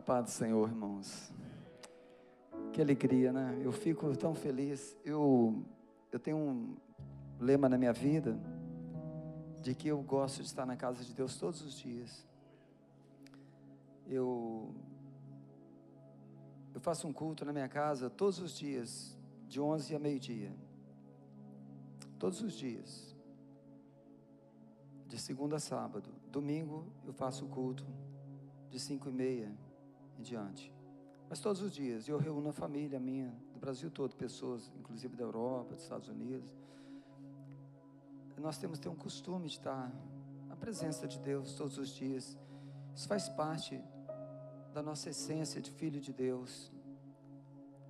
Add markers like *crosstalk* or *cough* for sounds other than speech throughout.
A paz do Senhor, irmãos. Que alegria, né? Eu fico tão feliz. Eu, eu tenho um lema na minha vida de que eu gosto de estar na casa de Deus todos os dias. Eu, eu faço um culto na minha casa todos os dias, de 11 a meio-dia. Todos os dias. De segunda a sábado. Domingo eu faço o culto de 5 e meia em diante. Mas todos os dias eu reúno a família minha, do Brasil todo, pessoas, inclusive da Europa, dos Estados Unidos. Nós temos que ter um costume de estar na presença de Deus todos os dias. Isso faz parte da nossa essência de filho de Deus.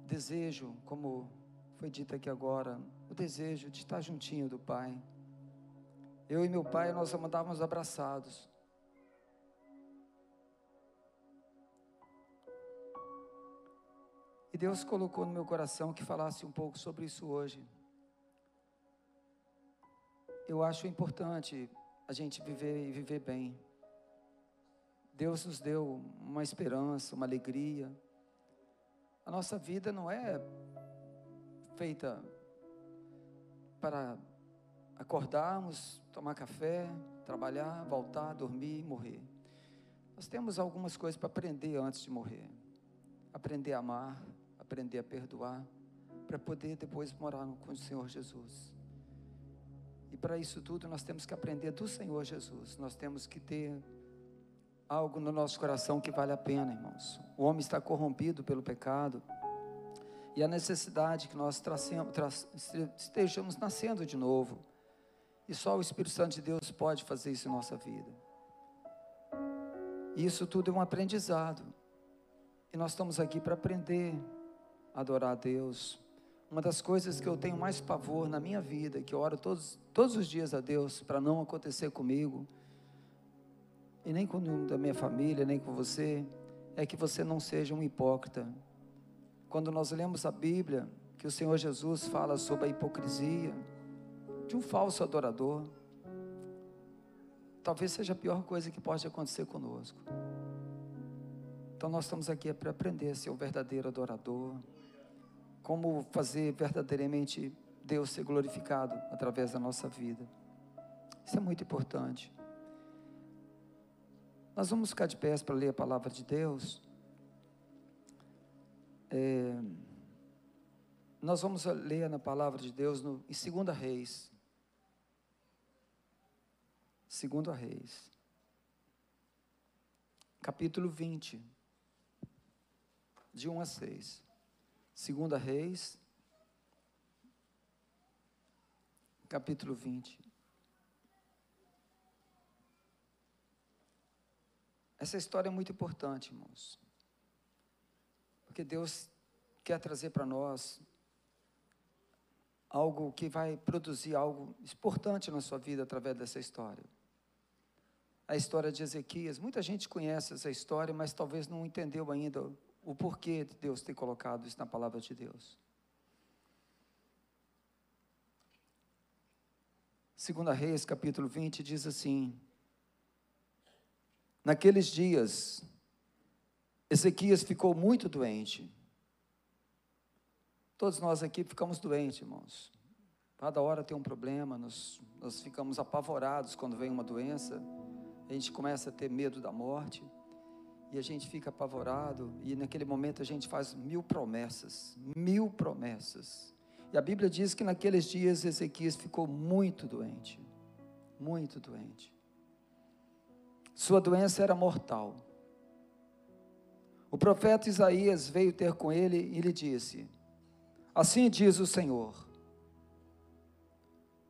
Desejo, como foi dito aqui agora, o desejo de estar juntinho do Pai. Eu e meu pai, nós andávamos abraçados. E Deus colocou no meu coração que falasse um pouco sobre isso hoje. Eu acho importante a gente viver e viver bem. Deus nos deu uma esperança, uma alegria. A nossa vida não é feita para acordarmos, tomar café, trabalhar, voltar, dormir e morrer. Nós temos algumas coisas para aprender antes de morrer. Aprender a amar, aprender a perdoar, para poder depois morar com o Senhor Jesus. E para isso tudo nós temos que aprender do Senhor Jesus. Nós temos que ter algo no nosso coração que vale a pena, irmãos. O homem está corrompido pelo pecado. E a necessidade que nós tracemos, tra estejamos nascendo de novo. E só o Espírito Santo de Deus pode fazer isso em nossa vida. E isso tudo é um aprendizado. E nós estamos aqui para aprender adorar a Deus. Uma das coisas que eu tenho mais pavor na minha vida, que eu oro todos, todos os dias a Deus para não acontecer comigo, e nem com o da minha família, nem com você, é que você não seja um hipócrita. Quando nós lemos a Bíblia, que o Senhor Jesus fala sobre a hipocrisia de um falso adorador, talvez seja a pior coisa que pode acontecer conosco. Então nós estamos aqui para aprender a ser o verdadeiro adorador como fazer verdadeiramente Deus ser glorificado através da nossa vida. Isso é muito importante. Nós vamos ficar de pés para ler a palavra de Deus. É, nós vamos ler na palavra de Deus no, em 2 Reis. 2 Reis. Capítulo 20. De 1 a 6. Segunda Reis, capítulo 20. Essa história é muito importante, irmãos. Porque Deus quer trazer para nós algo que vai produzir algo importante na sua vida através dessa história. A história de Ezequias, muita gente conhece essa história, mas talvez não entendeu ainda o porquê de Deus ter colocado isso na palavra de Deus. Segunda Reis, capítulo 20, diz assim: Naqueles dias, Ezequias ficou muito doente. Todos nós aqui ficamos doentes, irmãos. Cada hora tem um problema, nós, nós ficamos apavorados quando vem uma doença, a gente começa a ter medo da morte e a gente fica apavorado, e naquele momento a gente faz mil promessas, mil promessas. E a Bíblia diz que naqueles dias Ezequias ficou muito doente, muito doente. Sua doença era mortal. O profeta Isaías veio ter com ele e lhe disse: Assim diz o Senhor: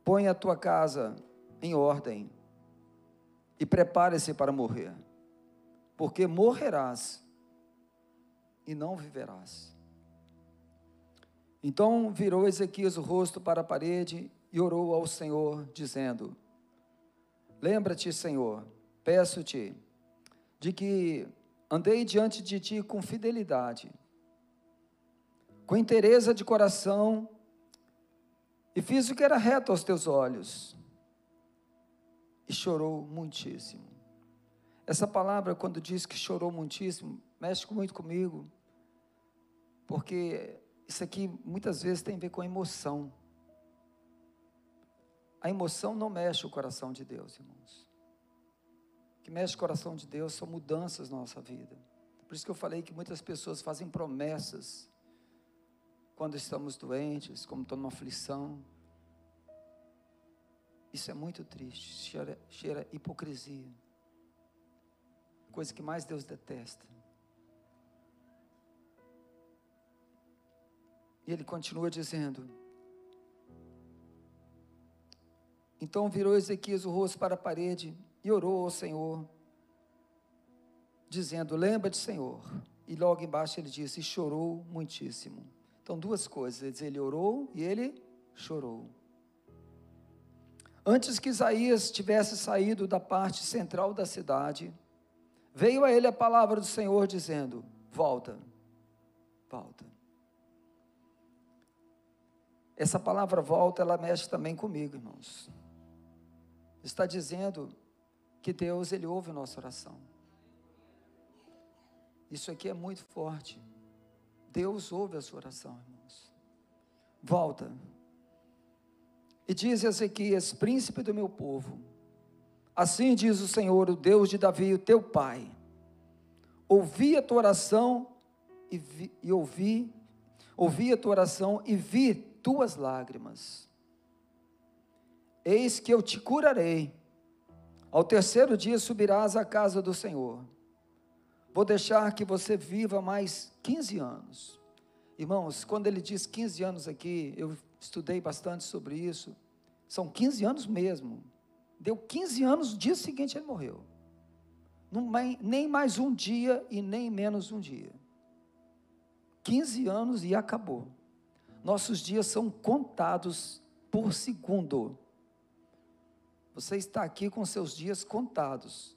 Põe a tua casa em ordem e prepare-se para morrer porque morrerás e não viverás. Então virou Ezequias o rosto para a parede e orou ao Senhor, dizendo: Lembra-te, Senhor, peço-te, de que andei diante de ti com fidelidade, com interesse de coração, e fiz o que era reto aos teus olhos. E chorou muitíssimo. Essa palavra, quando diz que chorou muitíssimo, mexe muito comigo, porque isso aqui muitas vezes tem a ver com emoção. A emoção não mexe o coração de Deus, irmãos. O que mexe o coração de Deus são mudanças na nossa vida. Por isso que eu falei que muitas pessoas fazem promessas quando estamos doentes, como estão numa aflição. Isso é muito triste, cheira, cheira hipocrisia. Coisa que mais Deus detesta. E ele continua dizendo: Então virou Ezequias o rosto para a parede e orou ao Senhor, dizendo: Lembra-te, Senhor. E logo embaixo ele disse: E chorou muitíssimo. Então, duas coisas: ele orou e ele chorou. Antes que Isaías tivesse saído da parte central da cidade, veio a ele a palavra do Senhor dizendo: Volta, volta. Essa palavra volta, ela mexe também comigo, irmãos. Está dizendo que Deus, Ele ouve nossa oração. Isso aqui é muito forte. Deus ouve a sua oração, irmãos. Volta. E diz Ezequias, príncipe do meu povo: Assim diz o Senhor, o Deus de Davi, o teu pai. Ouvi a tua oração e, vi, e ouvi, ouvi a tua oração e vi tuas lágrimas. Eis que eu te curarei. Ao terceiro dia subirás à casa do Senhor. Vou deixar que você viva mais 15 anos. Irmãos, quando ele diz 15 anos aqui, eu estudei bastante sobre isso. São 15 anos mesmo. Deu 15 anos, no dia seguinte ele morreu. nem mais um dia e nem menos um dia. 15 anos e acabou. Nossos dias são contados por segundo. Você está aqui com seus dias contados.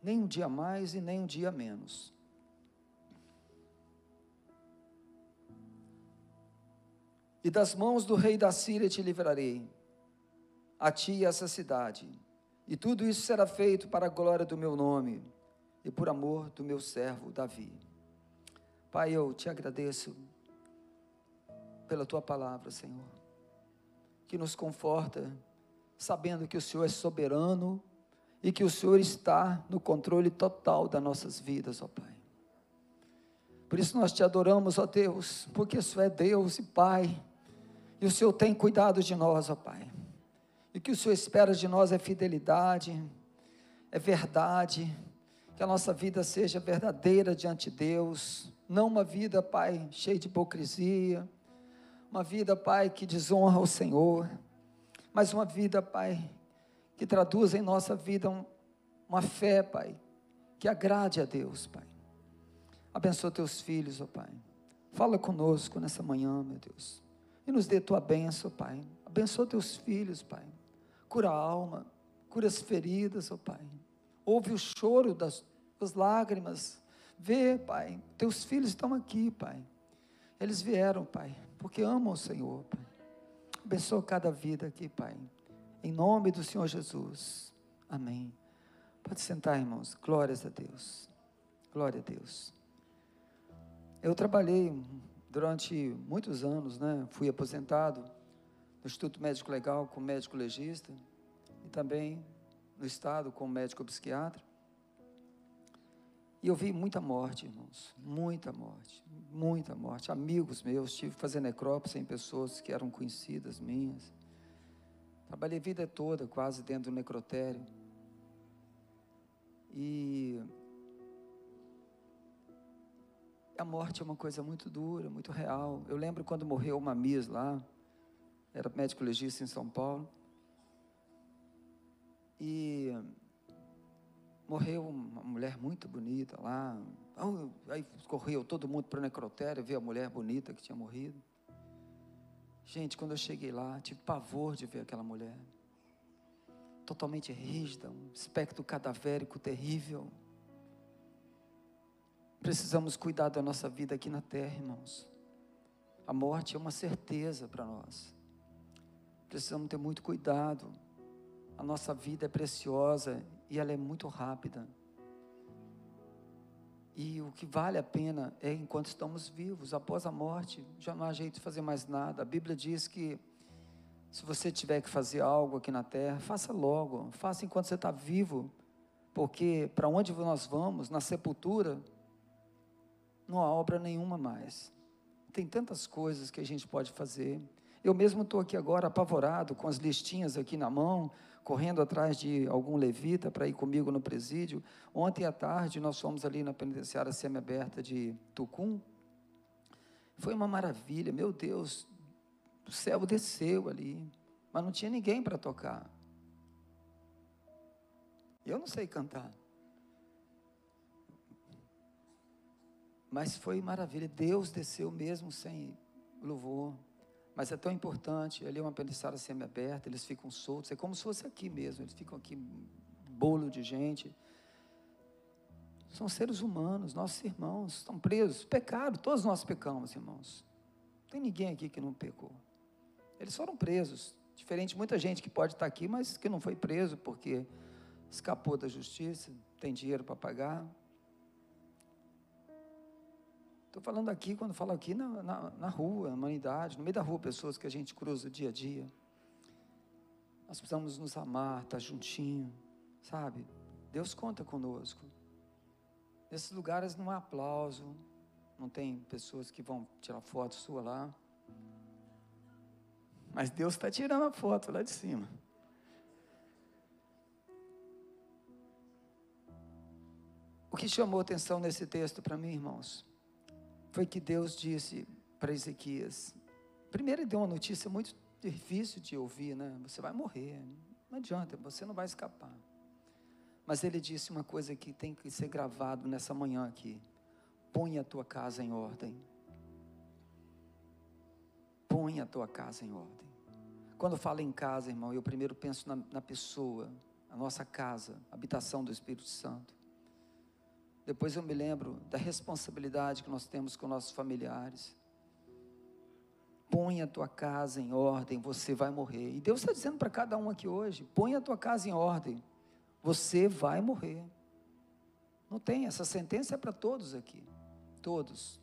Nem um dia mais e nem um dia menos. E das mãos do rei da Síria te livrarei, a ti e essa cidade. E tudo isso será feito para a glória do meu nome e por amor do meu servo Davi. Pai, eu te agradeço pela tua palavra, Senhor, que nos conforta, sabendo que o Senhor é soberano e que o Senhor está no controle total das nossas vidas, ó Pai. Por isso nós te adoramos, ó Deus, porque o Senhor é Deus e Pai e o Senhor tem cuidado de nós, ó Pai. E o que o Senhor espera de nós é fidelidade, é verdade, que a nossa vida seja verdadeira diante de Deus, não uma vida, Pai, cheia de hipocrisia, uma vida, Pai, que desonra o Senhor, mas uma vida, Pai, que traduz em nossa vida um, uma fé, Pai, que agrade a Deus, Pai. Abençoa teus filhos, ó Pai. Fala conosco nessa manhã, meu Deus e nos dê tua bênção, Pai. Abençoa teus filhos, Pai. Cura a alma, cura as feridas, ó oh Pai. Ouve o choro das, das lágrimas. Vê, Pai, teus filhos estão aqui, Pai. Eles vieram, Pai, porque amam o Senhor, Pai. Abençoa cada vida aqui, Pai. Em nome do Senhor Jesus. Amém. Pode sentar, irmãos. Glórias a Deus. Glória a Deus. Eu trabalhei durante muitos anos, né, fui aposentado no Instituto Médico Legal como médico legista e também no Estado como médico psiquiatra. E eu vi muita morte, irmãos, muita morte, muita morte. Amigos meus, tive que fazer necrópsia em pessoas que eram conhecidas minhas. Trabalhei a vida toda quase dentro do necrotério. E a morte é uma coisa muito dura, muito real. Eu lembro quando morreu uma Miss lá, era médico legista em São Paulo, e morreu uma mulher muito bonita lá. Aí correu todo mundo para o necrotério ver a mulher bonita que tinha morrido. Gente, quando eu cheguei lá, tive pavor de ver aquela mulher. Totalmente rígida, um aspecto cadavérico terrível. Precisamos cuidar da nossa vida aqui na terra, irmãos. A morte é uma certeza para nós. Precisamos ter muito cuidado. A nossa vida é preciosa e ela é muito rápida. E o que vale a pena é enquanto estamos vivos, após a morte, já não há jeito de fazer mais nada. A Bíblia diz que se você tiver que fazer algo aqui na terra, faça logo, faça enquanto você está vivo, porque para onde nós vamos, na sepultura, não há obra nenhuma mais. Tem tantas coisas que a gente pode fazer. Eu mesmo estou aqui agora apavorado, com as listinhas aqui na mão, correndo atrás de algum levita para ir comigo no presídio. Ontem à tarde nós fomos ali na penitenciária semi-aberta de Tucum. Foi uma maravilha, meu Deus, o céu desceu ali, mas não tinha ninguém para tocar. Eu não sei cantar. Mas foi maravilha, Deus desceu mesmo sem louvor. Mas é tão importante, ali é uma penitenciária semi-aberta, eles ficam soltos, é como se fosse aqui mesmo, eles ficam aqui, bolo de gente. São seres humanos, nossos irmãos, estão presos, pecaram, todos nós pecamos, irmãos. Não tem ninguém aqui que não pecou. Eles foram presos, diferente de muita gente que pode estar aqui, mas que não foi preso porque escapou da justiça, tem dinheiro para pagar, Estou falando aqui, quando falo aqui, na, na, na, rua, na humanidade, no meio da rua, pessoas que a gente cruza dia a dia. Nós precisamos nos amar, estar tá juntinho, sabe? Deus conta conosco. Nesses lugares não há aplauso, não tem pessoas que vão tirar foto sua lá. Mas Deus está tirando a foto lá de cima. O que chamou atenção nesse texto para mim, irmãos? Foi que Deus disse para Ezequias. Primeiro, ele deu uma notícia muito difícil de ouvir, né? Você vai morrer, não adianta, você não vai escapar. Mas ele disse uma coisa que tem que ser gravado nessa manhã aqui: põe a tua casa em ordem. Põe a tua casa em ordem. Quando eu falo em casa, irmão, eu primeiro penso na, na pessoa, a nossa casa, a habitação do Espírito Santo. Depois eu me lembro da responsabilidade que nós temos com nossos familiares. Põe a tua casa em ordem, você vai morrer. E Deus está dizendo para cada um aqui hoje: põe a tua casa em ordem, você vai morrer. Não tem, essa sentença é para todos aqui, todos.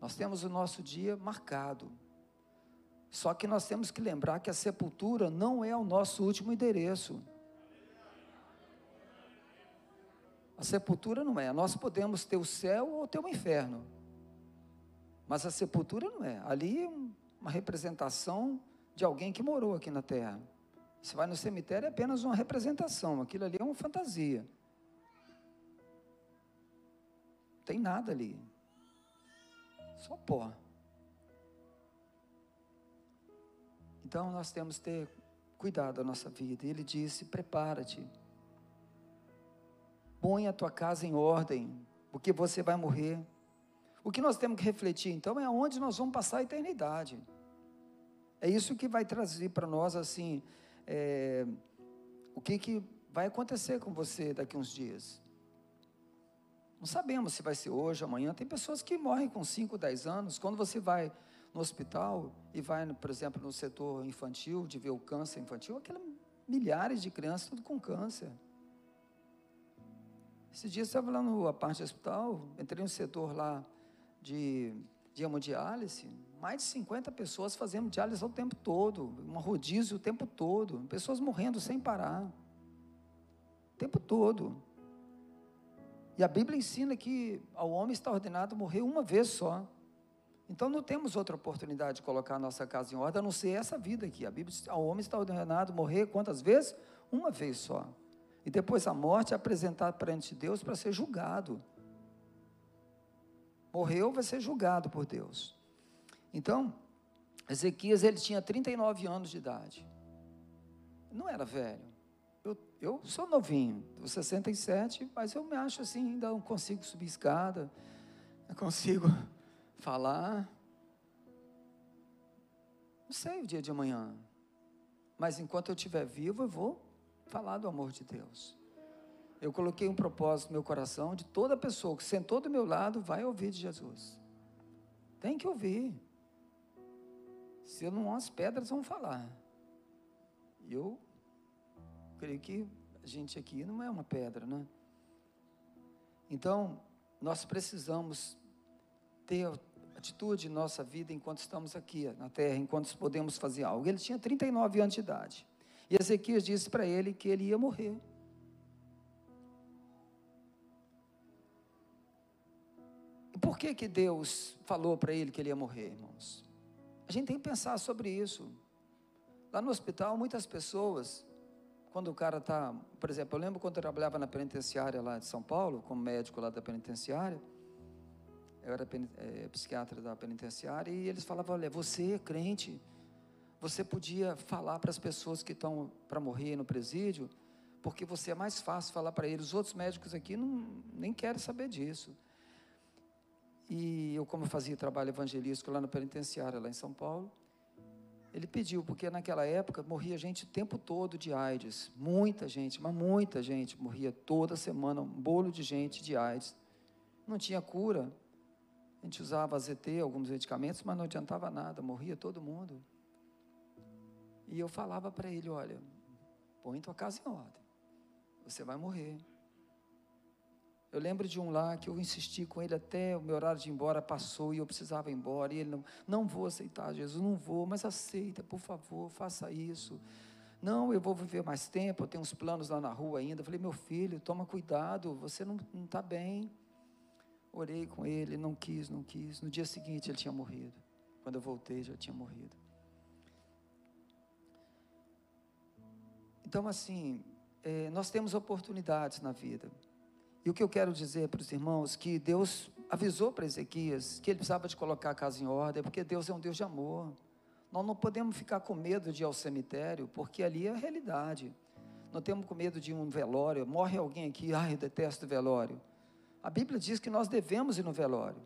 Nós temos o nosso dia marcado. Só que nós temos que lembrar que a sepultura não é o nosso último endereço. A sepultura não é. Nós podemos ter o céu ou ter o inferno. Mas a sepultura não é. Ali é uma representação de alguém que morou aqui na terra. Você vai no cemitério é apenas uma representação. Aquilo ali é uma fantasia. Não tem nada ali. Só pó. Então nós temos que ter cuidado da nossa vida. E ele disse: prepara-te Põe a tua casa em ordem, porque você vai morrer. O que nós temos que refletir então é aonde nós vamos passar a eternidade. É isso que vai trazer para nós assim, é, o que, que vai acontecer com você daqui uns dias. Não sabemos se vai ser hoje, amanhã. Tem pessoas que morrem com 5, 10 anos. Quando você vai no hospital e vai, por exemplo, no setor infantil, de ver o câncer infantil, aquelas milhares de crianças tudo com câncer. Esses dias eu estava lá na parte do hospital, entrei no setor lá de, de hemodiálise, mais de 50 pessoas fazendo diálise o tempo todo, uma rodízio o tempo todo, pessoas morrendo sem parar, o tempo todo. E a Bíblia ensina que ao homem está ordenado morrer uma vez só. Então não temos outra oportunidade de colocar a nossa casa em ordem, a não ser essa vida aqui. A Bíblia diz, ao homem está ordenado morrer quantas vezes? Uma vez só. E depois a morte é apresentado perante Deus para ser julgado. Morreu, vai ser julgado por Deus. Então, Ezequias ele tinha 39 anos de idade. Não era velho. Eu, eu sou novinho, tenho 67, mas eu me acho assim, ainda não consigo subir escada, não consigo *laughs* falar. Não sei o dia de amanhã. Mas enquanto eu estiver vivo, eu vou falar do amor de Deus. Eu coloquei um propósito no meu coração de toda pessoa que sentou do meu lado vai ouvir de Jesus. Tem que ouvir. Se não as pedras vão falar. E eu creio que a gente aqui não é uma pedra, né? Então, nós precisamos ter atitude em nossa vida enquanto estamos aqui na terra, enquanto podemos fazer algo. Ele tinha 39 anos de idade. E Ezequias disse para ele que ele ia morrer. E por que que Deus falou para ele que ele ia morrer, irmãos? A gente tem que pensar sobre isso. Lá no hospital, muitas pessoas, quando o cara está, por exemplo, eu lembro quando eu trabalhava na penitenciária lá de São Paulo, como médico lá da penitenciária, eu era é, psiquiatra da penitenciária, e eles falavam: olha, você é crente, você podia falar para as pessoas que estão para morrer no presídio, porque você é mais fácil falar para eles. Os outros médicos aqui não, nem querem saber disso. E eu, como fazia trabalho evangelístico lá no penitenciário, lá em São Paulo, ele pediu, porque naquela época morria gente o tempo todo de AIDS. Muita gente, mas muita gente morria toda semana, um bolo de gente de AIDS. Não tinha cura. A gente usava AZT, alguns medicamentos, mas não adiantava nada, morria todo mundo. E eu falava para ele: olha, põe tua casa em ordem, você vai morrer. Eu lembro de um lá que eu insisti com ele até o meu horário de ir embora passou e eu precisava ir embora. E ele não, não vou aceitar, Jesus, não vou, mas aceita, por favor, faça isso. Não, eu vou viver mais tempo, eu tenho uns planos lá na rua ainda. Eu falei, meu filho, toma cuidado, você não está bem. Orei com ele, não quis, não quis. No dia seguinte ele tinha morrido. Quando eu voltei, já tinha morrido. Então, assim, é, nós temos oportunidades na vida. E o que eu quero dizer para os irmãos que Deus avisou para Ezequias que ele precisava de colocar a casa em ordem, porque Deus é um Deus de amor. Nós não podemos ficar com medo de ir ao cemitério, porque ali é a realidade. Não temos com medo de um velório. Morre alguém aqui, ai, eu detesto velório. A Bíblia diz que nós devemos ir no velório.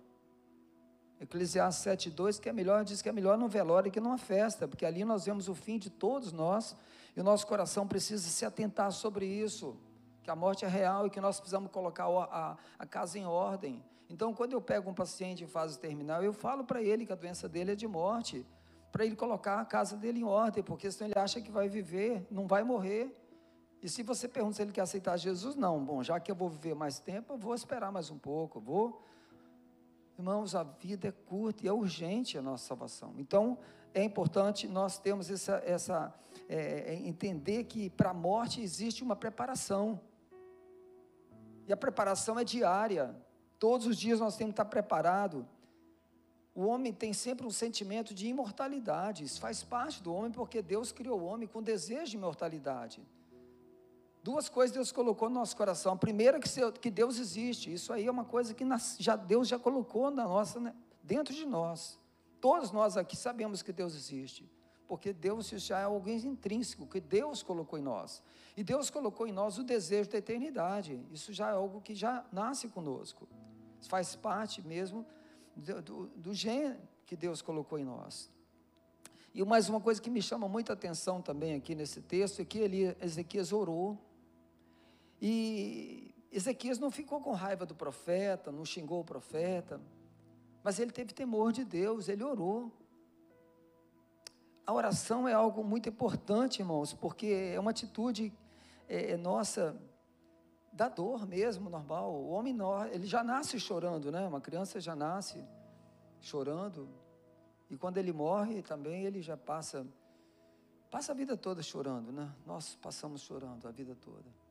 Eclesiastes 7,2 que é melhor, diz que é melhor no velório que numa festa, porque ali nós vemos o fim de todos nós, e o nosso coração precisa se atentar sobre isso, que a morte é real e que nós precisamos colocar a, a, a casa em ordem. Então, quando eu pego um paciente em fase terminal, eu falo para ele que a doença dele é de morte, para ele colocar a casa dele em ordem, porque senão ele acha que vai viver, não vai morrer. E se você pergunta se ele quer aceitar Jesus, não. Bom, já que eu vou viver mais tempo, eu vou esperar mais um pouco. Vou. Irmãos, a vida é curta e é urgente a nossa salvação. Então, é importante nós termos essa, essa é, é entender que para a morte existe uma preparação. E a preparação é diária. Todos os dias nós temos que estar preparados. O homem tem sempre um sentimento de imortalidade. Isso faz parte do homem porque Deus criou o homem com desejo de imortalidade. Duas coisas Deus colocou no nosso coração. A primeira é que Deus existe. Isso aí é uma coisa que já Deus já colocou na nossa, né, dentro de nós. Todos nós aqui sabemos que Deus existe, porque Deus já é algo intrínseco que Deus colocou em nós. E Deus colocou em nós o desejo da eternidade. Isso já é algo que já nasce conosco. Faz parte mesmo do, do, do que Deus colocou em nós. E mais uma coisa que me chama muita atenção também aqui nesse texto é que ele, Ezequias orou e Ezequias não ficou com raiva do profeta, não xingou o profeta, mas ele teve temor de Deus, ele orou. A oração é algo muito importante, irmãos, porque é uma atitude é, é nossa da dor mesmo, normal. O homem ele já nasce chorando, né? Uma criança já nasce chorando. E quando ele morre também ele já passa passa a vida toda chorando, né? Nós passamos chorando a vida toda.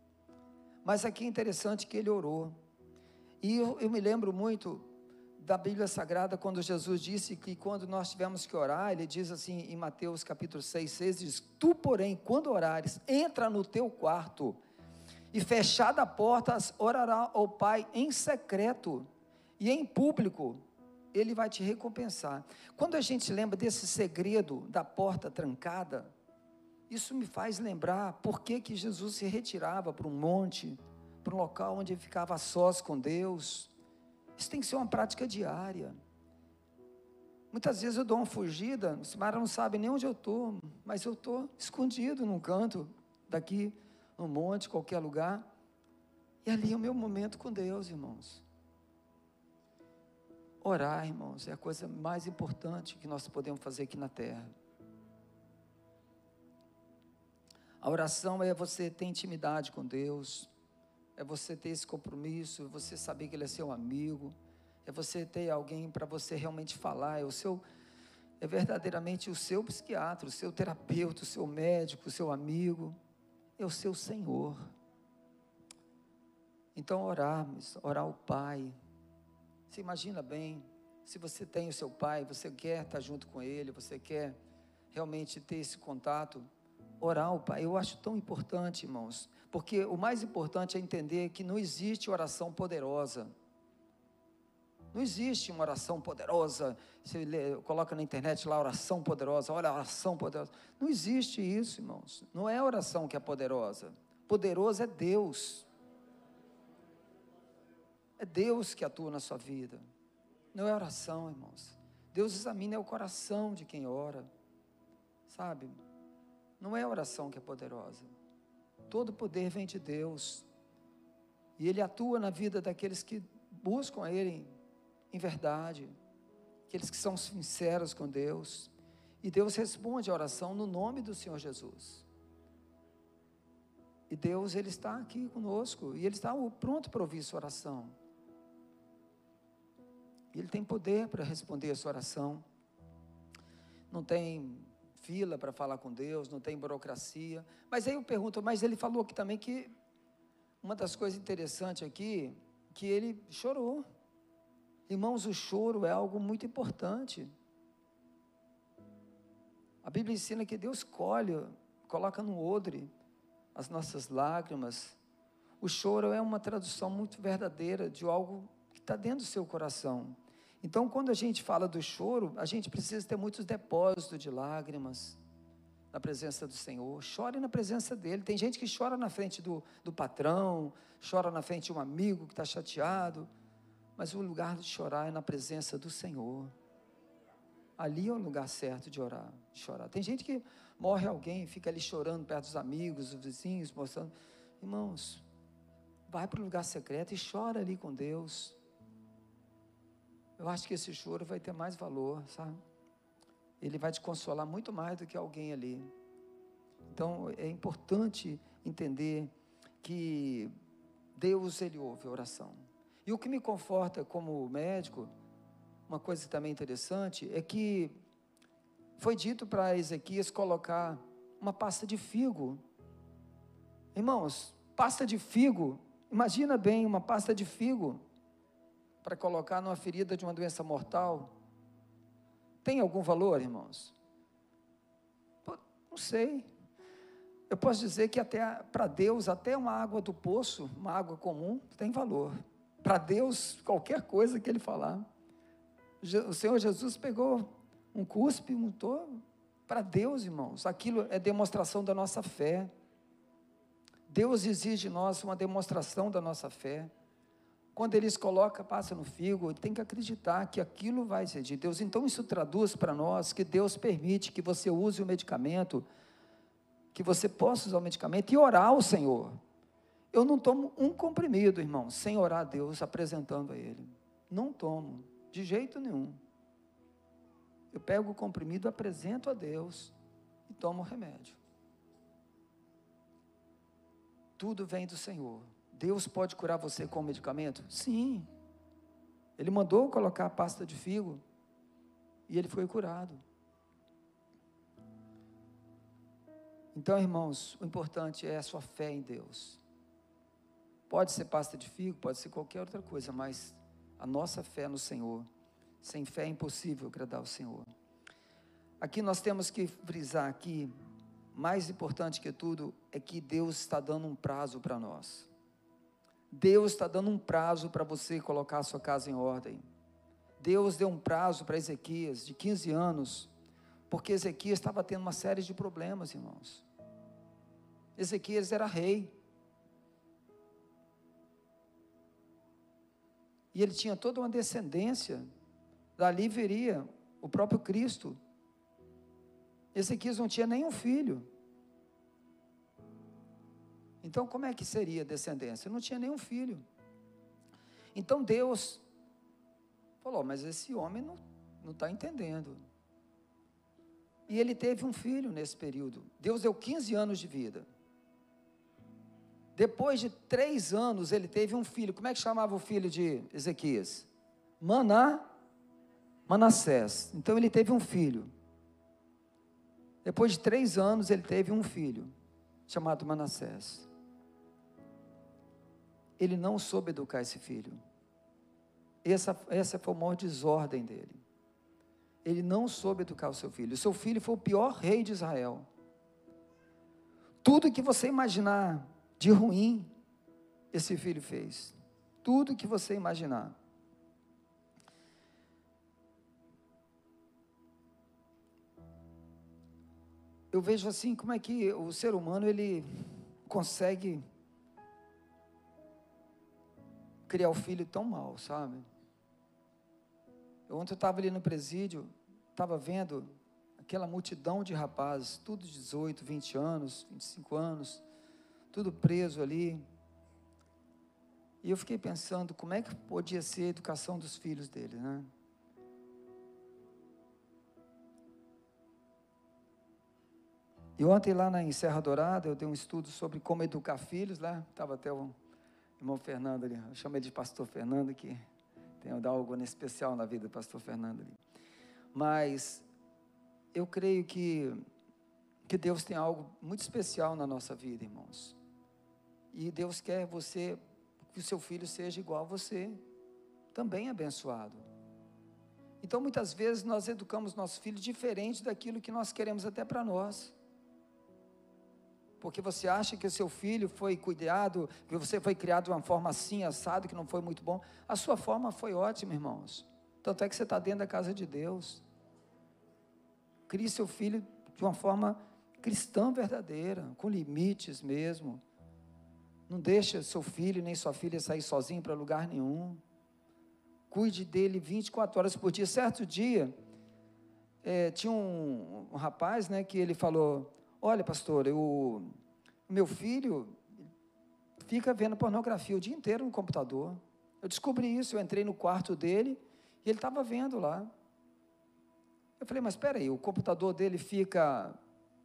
Mas aqui é interessante que ele orou. E eu, eu me lembro muito da Bíblia Sagrada, quando Jesus disse que quando nós tivermos que orar, ele diz assim em Mateus capítulo 6, 6, diz, Tu, porém, quando orares, entra no teu quarto, e fechada a porta, orará ao Pai em secreto, e em público, ele vai te recompensar. Quando a gente lembra desse segredo da porta trancada, isso me faz lembrar por que, que Jesus se retirava para um monte, para um local onde ele ficava sós com Deus. Isso tem que ser uma prática diária. Muitas vezes eu dou uma fugida, o Simara não sabe nem onde eu estou, mas eu estou escondido num canto, daqui, no monte, qualquer lugar. E ali é o meu momento com Deus, irmãos. Orar, irmãos, é a coisa mais importante que nós podemos fazer aqui na terra. A oração é você ter intimidade com Deus, é você ter esse compromisso, é você saber que Ele é seu amigo, é você ter alguém para você realmente falar, é o seu, é verdadeiramente o seu psiquiatra, o seu terapeuta, o seu médico, o seu amigo, é o seu Senhor. Então orarmos, orar ao Pai. Você imagina bem, se você tem o seu pai, você quer estar junto com ele, você quer realmente ter esse contato, orar ao Pai. Eu acho tão importante, irmãos, porque o mais importante é entender que não existe oração poderosa. Não existe uma oração poderosa. Você lê, coloca na internet lá oração poderosa, olha a oração poderosa. Não existe isso, irmãos. Não é a oração que é poderosa. Poderoso é Deus. É Deus que atua na sua vida. Não é oração, irmãos. Deus examina o coração de quem ora. Sabe? Não é a oração que é poderosa. Todo poder vem de Deus. E Ele atua na vida daqueles que buscam a Ele em verdade, aqueles que são sinceros com Deus. E Deus responde a oração no nome do Senhor Jesus. E Deus, Ele está aqui conosco. E Ele está pronto para ouvir sua oração. Ele tem poder para responder a sua oração. Não tem fila para falar com Deus, não tem burocracia. Mas aí eu pergunto, mas ele falou aqui também que uma das coisas interessantes aqui, que ele chorou. Irmãos, o choro é algo muito importante. A Bíblia ensina que Deus colhe, coloca no odre as nossas lágrimas. O choro é uma tradução muito verdadeira de algo que está dentro do seu coração. Então, quando a gente fala do choro, a gente precisa ter muitos depósitos de lágrimas na presença do Senhor. Chore na presença dEle. Tem gente que chora na frente do, do patrão, chora na frente de um amigo que está chateado, mas o lugar de chorar é na presença do Senhor. Ali é o lugar certo de orar, de chorar. Tem gente que morre alguém, fica ali chorando perto dos amigos, dos vizinhos, mostrando. Irmãos, vai para o lugar secreto e chora ali com Deus eu acho que esse choro vai ter mais valor, sabe? Ele vai te consolar muito mais do que alguém ali. Então é importante entender que Deus ele ouve a oração. E o que me conforta como médico, uma coisa também interessante, é que foi dito para Ezequias colocar uma pasta de figo. Irmãos, pasta de figo, imagina bem uma pasta de figo para colocar numa ferida de uma doença mortal, tem algum valor, irmãos? Não sei. Eu posso dizer que até para Deus, até uma água do poço, uma água comum, tem valor. Para Deus, qualquer coisa que Ele falar. O Senhor Jesus pegou um cuspe, untou. Para Deus, irmãos, aquilo é demonstração da nossa fé. Deus exige de nós uma demonstração da nossa fé. Quando eles colocam, passa no figo, tem que acreditar que aquilo vai ser de Deus. Então isso traduz para nós que Deus permite que você use o medicamento, que você possa usar o medicamento e orar ao Senhor. Eu não tomo um comprimido, irmão, sem orar a Deus, apresentando a Ele. Não tomo, de jeito nenhum. Eu pego o comprimido, apresento a Deus e tomo o remédio. Tudo vem do Senhor. Deus pode curar você com medicamento? Sim. Ele mandou colocar a pasta de figo e ele foi curado. Então, irmãos, o importante é a sua fé em Deus. Pode ser pasta de figo, pode ser qualquer outra coisa, mas a nossa fé no Senhor. Sem fé é impossível agradar ao Senhor. Aqui nós temos que frisar aqui, mais importante que tudo, é que Deus está dando um prazo para nós. Deus está dando um prazo para você colocar a sua casa em ordem. Deus deu um prazo para Ezequias de 15 anos, porque Ezequias estava tendo uma série de problemas, irmãos. Ezequias era rei. E ele tinha toda uma descendência. Dali viria o próprio Cristo. Ezequias não tinha nenhum filho. Então, como é que seria a descendência? Não tinha nenhum filho. Então, Deus falou: Mas esse homem não está entendendo. E ele teve um filho nesse período. Deus deu 15 anos de vida. Depois de três anos, ele teve um filho. Como é que chamava o filho de Ezequias? Maná, Manassés. Então ele teve um filho. Depois de três anos, ele teve um filho, chamado Manassés. Ele não soube educar esse filho. Essa, essa foi a maior desordem dele. Ele não soube educar o seu filho. O seu filho foi o pior rei de Israel. Tudo que você imaginar de ruim, esse filho fez. Tudo que você imaginar. Eu vejo assim como é que o ser humano ele consegue criar o filho tão mal, sabe? Ontem eu estava ali no presídio, estava vendo aquela multidão de rapazes, tudo de 18, 20 anos, 25 anos, tudo preso ali. E eu fiquei pensando como é que podia ser a educação dos filhos deles, né? E ontem lá na Serra Dourada, eu dei um estudo sobre como educar filhos lá. Estava até o irmão Fernando ali, eu chamo ele de pastor Fernando, que tem algo especial na vida do pastor Fernando ali. Mas eu creio que, que Deus tem algo muito especial na nossa vida, irmãos. E Deus quer você, que o seu filho seja igual a você, também abençoado. Então, muitas vezes, nós educamos nosso filho diferente daquilo que nós queremos até para nós. Porque você acha que o seu filho foi cuidado, que você foi criado de uma forma assim, assado, que não foi muito bom. A sua forma foi ótima, irmãos. Tanto é que você está dentro da casa de Deus. Crie seu filho de uma forma cristã verdadeira, com limites mesmo. Não deixe seu filho nem sua filha sair sozinho para lugar nenhum. Cuide dele 24 horas por dia. Certo dia, é, tinha um, um, rapaz né, que ele falou: Olha, pastor, o meu filho fica vendo pornografia o dia inteiro no computador. Eu descobri isso, eu entrei no quarto dele e ele estava vendo lá. Eu falei, mas espera aí, o computador dele fica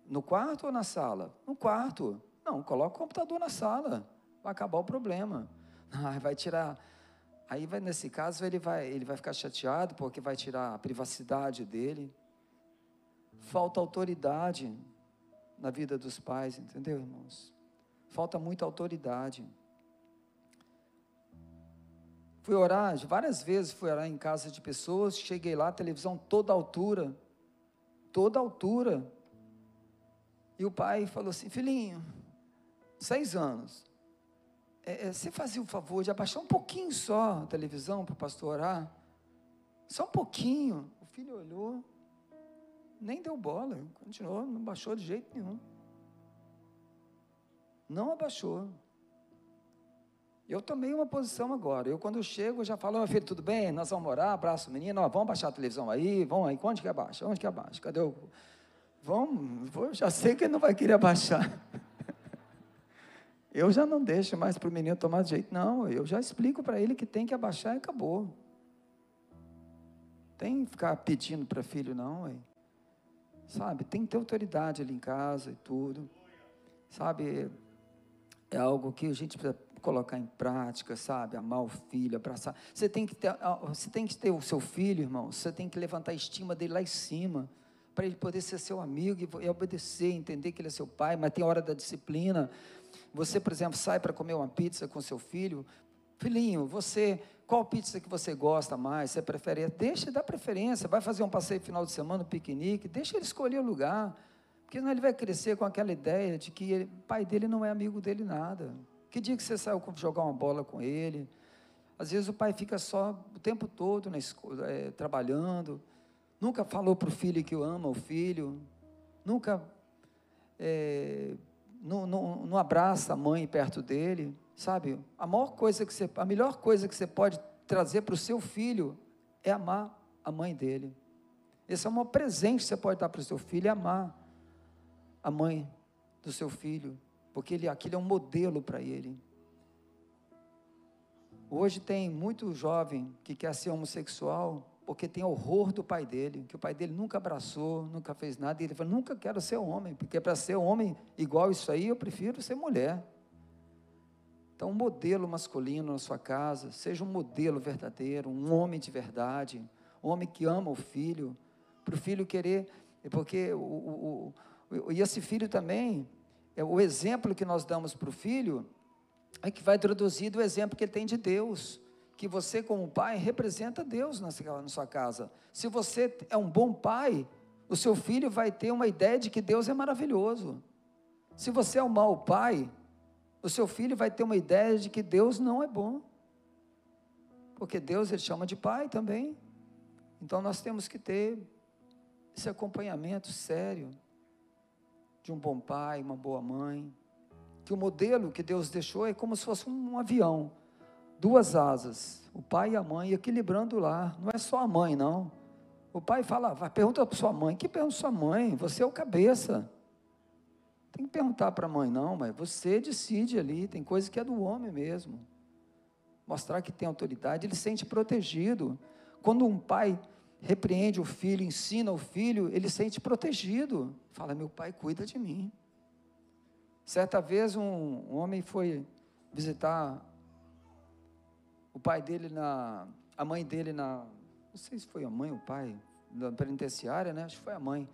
no quarto ou na sala? No quarto. Não, coloca o computador na sala, vai acabar o problema. *laughs* Ah, vai tirar. Aí vai nesse caso ele vai ele vai ficar chateado porque vai tirar a privacidade dele. Falta autoridade na vida dos pais, entendeu, irmãos? Falta muita autoridade. Fui orar, várias vezes fui orar em casa de pessoas, cheguei lá, televisão toda altura, toda altura. E o pai falou assim: Filhinho, seis anos. É, é, você fazia o favor de abaixar um pouquinho só a televisão para o pastor orar? Só um pouquinho. O filho olhou, nem deu bola, continuou, não baixou de jeito nenhum. Não abaixou. Eu tomei uma posição agora. Eu, quando eu chego, já falo, meu filho, tudo bem? Nós vamos orar, abraço menino, ó, vamos baixar a televisão aí, vamos aí, onde que abaixa? Onde que abaixa? Cadê o. Vamos, já sei que ele não vai querer abaixar. *laughs* Eu já não deixo mais para o menino tomar de jeito, não. Eu já explico para ele que tem que abaixar e acabou. Tem que ficar pedindo para filho, não. Ué. Sabe, tem que ter autoridade ali em casa e tudo. Sabe, é algo que a gente precisa colocar em prática, sabe? Amar o filho, abraçar. Você tem que ter, você tem que ter o seu filho, irmão. Você tem que levantar a estima dele lá em cima para ele poder ser seu amigo e obedecer, entender que ele é seu pai, mas tem hora da disciplina. Você, por exemplo, sai para comer uma pizza com seu filho, filhinho, você, qual pizza que você gosta mais? Você prefere? Deixa dar preferência. Vai fazer um passeio final de semana, um piquenique, deixa ele escolher o lugar. Porque senão ele vai crescer com aquela ideia de que ele, o pai dele não é amigo dele nada. Que dia que você saiu jogar uma bola com ele? Às vezes o pai fica só o tempo todo na escola, é, trabalhando, nunca falou para o filho que ama o filho, nunca é, não, não, não abraça a mãe perto dele, sabe? A maior coisa que você, a melhor coisa que você pode trazer para o seu filho é amar a mãe dele. Esse é o maior presente que você pode dar para o seu filho, é amar a mãe do seu filho, porque ele, aquilo é um modelo para ele. Hoje tem muito jovem que quer ser homossexual porque tem horror do pai dele, que o pai dele nunca abraçou, nunca fez nada, e ele fala, nunca quero ser homem, porque para ser homem igual isso aí, eu prefiro ser mulher. Então, um modelo masculino na sua casa, seja um modelo verdadeiro, um homem de verdade, um homem que ama o filho, para o filho querer, porque o, o, o, e esse filho também, é o exemplo que nós damos para o filho, é que vai traduzir o exemplo que ele tem de Deus, que você como pai representa Deus na sua casa. Se você é um bom pai, o seu filho vai ter uma ideia de que Deus é maravilhoso. Se você é um mau pai, o seu filho vai ter uma ideia de que Deus não é bom. Porque Deus ele chama de pai também. Então nós temos que ter esse acompanhamento sério de um bom pai, uma boa mãe. Que o modelo que Deus deixou é como se fosse um avião, duas asas, o pai e a mãe equilibrando lá. Não é só a mãe, não. O pai fala, vai, pergunta para sua mãe, que pergunta sua mãe? Você é o cabeça. Tem que perguntar para a mãe, não, mas você decide ali, tem coisa que é do homem mesmo. Mostrar que tem autoridade, ele se sente protegido. Quando um pai repreende o filho, ensina o filho, ele se sente protegido. Fala, meu pai cuida de mim. Certa vez um, homem foi visitar o pai dele na, a mãe dele na, não sei se foi a mãe ou o pai, da penitenciária, né? Acho que foi a mãe.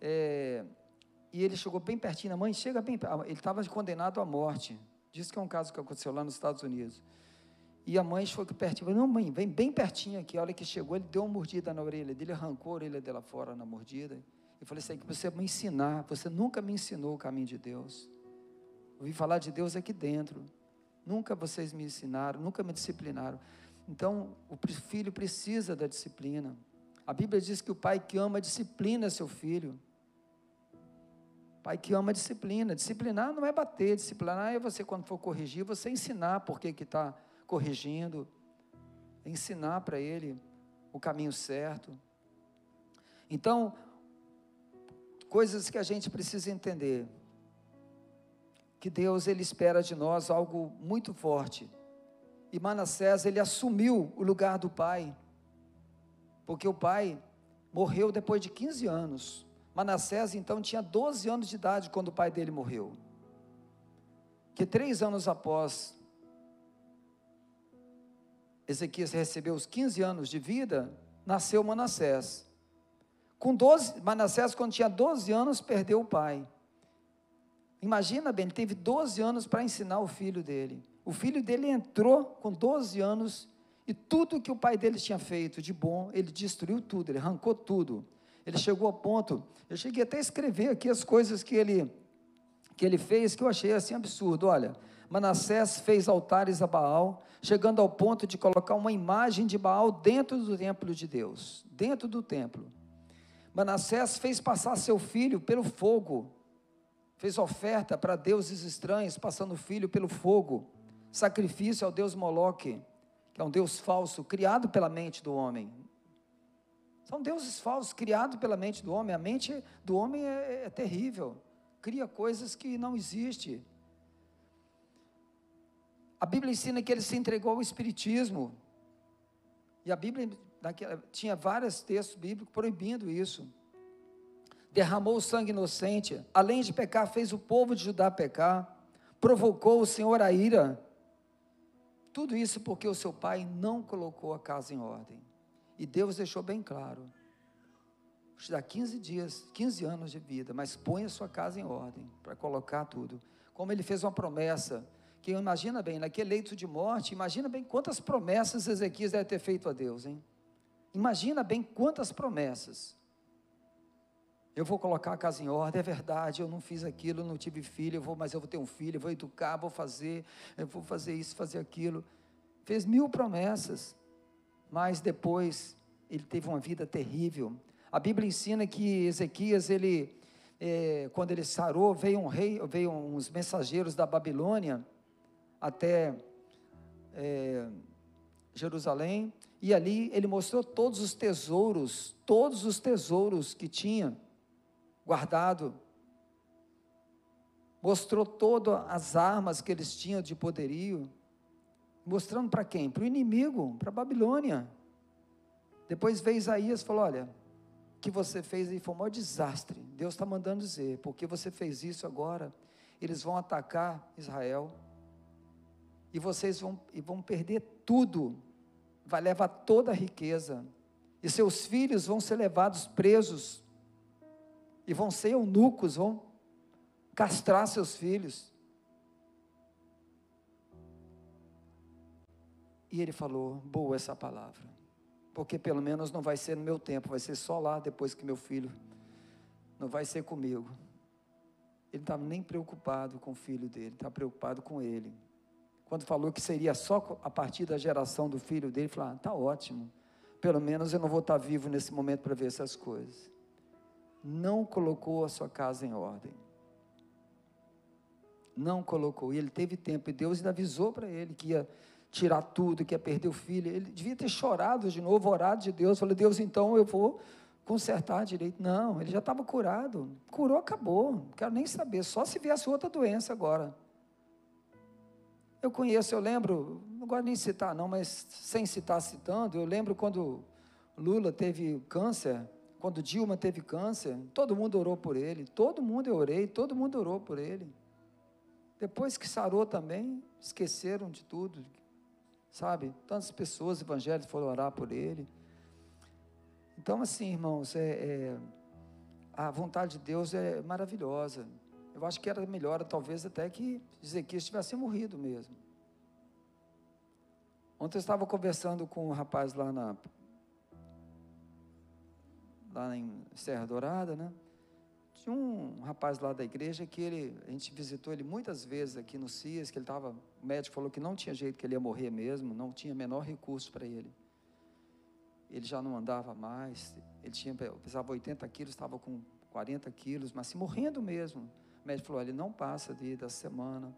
É, e ele chegou bem pertinho da mãe, chega bem, ele estava condenado à morte. Diz que é um caso que aconteceu lá nos Estados Unidos. E a mãe chegou pertinho, falou, não mãe, vem bem pertinho aqui, a hora que chegou, ele deu uma mordida na orelha dele, arrancou a orelha dela fora na mordida. Eu falei assim, que você me ensinar, você nunca me ensinou o caminho de Deus. Ouvi falar de Deus aqui dentro. Nunca vocês me ensinaram, nunca me disciplinaram. Então, o filho precisa da disciplina. A Bíblia diz que o pai que ama disciplina seu filho. Pai que ama disciplina. Disciplinar não é bater, disciplinar é você, quando for corrigir, você ensinar por que está corrigindo, ensinar para ele o caminho certo. Então, coisas que a gente precisa entender. Que Deus ele espera de nós algo muito forte e Manassés, ele assumiu o lugar do pai, porque o pai morreu depois de 15 anos. Manassés, então, tinha 12 anos de idade quando o pai dele morreu. Que três anos após Ezequias recebeu os 15 anos de vida, nasceu Manassés. Com 12, Manassés, quando tinha 12 anos, perdeu o pai. Imagina bem, ele teve 12 anos para ensinar o filho dele. O filho dele entrou com 12 anos e tudo que o pai dele tinha feito de bom, ele destruiu tudo, ele arrancou tudo. Ele chegou ao ponto, eu cheguei até a escrever aqui as coisas que ele que ele fez que eu achei assim absurdo. Olha, Manassés fez altares a Baal, chegando ao ponto de colocar uma imagem de Baal dentro do templo de Deus, dentro do templo. Manassés fez passar seu filho pelo fogo, fez oferta para deuses estranhos, passando o filho pelo fogo sacrifício ao deus Moloque, que é um deus falso, criado pela mente do homem. São deuses falsos, criados pela mente do homem. A mente do homem é, é terrível, cria coisas que não existem. A Bíblia ensina que ele se entregou ao Espiritismo. E a Bíblia tinha vários textos bíblicos proibindo isso. Derramou o sangue inocente, além de pecar, fez o povo de Judá pecar, provocou o Senhor a ira tudo isso porque o seu pai não colocou a casa em ordem. E Deus deixou bem claro: te dá 15 dias, 15 anos de vida, mas põe a sua casa em ordem para colocar tudo. Como ele fez uma promessa, que imagina bem, naquele leito de morte, imagina bem quantas promessas Ezequias deve ter feito a Deus, hein? Imagina bem quantas promessas. Eu vou colocar a casa em ordem, é verdade, eu não fiz aquilo, não tive filho, eu vou, mas eu vou ter um filho, eu vou educar, vou fazer, eu vou fazer isso, fazer aquilo. Fez mil promessas, mas depois ele teve uma vida terrível. A Bíblia ensina que Ezequias, ele, é, quando ele sarou, veio um rei, veio uns mensageiros da Babilônia até é, Jerusalém, e ali ele mostrou todos os tesouros, todos os tesouros que tinha guardado. Mostrou todas as armas que eles tinham de poderio. Mostrando para quem? Para o inimigo, para a Babilônia. Depois veio Isaías e falou: Olha, o que você fez aí foi um maior desastre. Deus está mandando dizer, porque você fez isso agora, eles vão atacar Israel. e vocês vão, e vão perder tudo, vai levar toda a riqueza, e seus filhos vão ser levados presos, e vão ser eunucos, vão castrar seus filhos. E ele falou: boa essa palavra, porque pelo menos não vai ser no meu tempo, vai ser só lá depois que meu filho, não vai ser comigo. Ele não estava nem preocupado com o filho dele, estava preocupado com ele. Quando falou que seria só a partir da geração do filho dele, ele falou: ah, tá ótimo. Pelo menos eu não vou estar vivo nesse momento para ver essas coisas. Não colocou a sua casa em ordem. Não colocou. E ele teve tempo. E Deus ainda avisou para ele que ia tirar tudo, que ia perder o filho. Ele devia ter chorado de novo, orado de Deus. Falou: Deus, então eu vou consertar direito. Não, ele já estava curado. Curou, acabou. Não quero nem saber. Só se viesse outra doença agora. Eu conheço, eu lembro, não gosto nem citar não, mas sem citar citando, eu lembro quando Lula teve câncer, quando Dilma teve câncer, todo mundo orou por ele, todo mundo eu orei, todo mundo orou por ele. Depois que sarou também, esqueceram de tudo, sabe? Tantas pessoas evangélicas foram orar por ele. Então, assim, irmãos, é, é, a vontade de Deus é maravilhosa. Eu acho que era melhor, talvez, até que Ezequias tivesse morrido mesmo. Ontem eu estava conversando com um rapaz lá na lá em Serra Dourada, né? Tinha um rapaz lá da igreja que ele, a gente visitou ele muitas vezes aqui no CIAS, que ele estava, o médico falou que não tinha jeito, que ele ia morrer mesmo, não tinha menor recurso para ele. Ele já não andava mais, ele tinha, pesava 80 quilos, estava com 40 quilos, mas se morrendo mesmo. O médico falou: ele não passa de, da semana.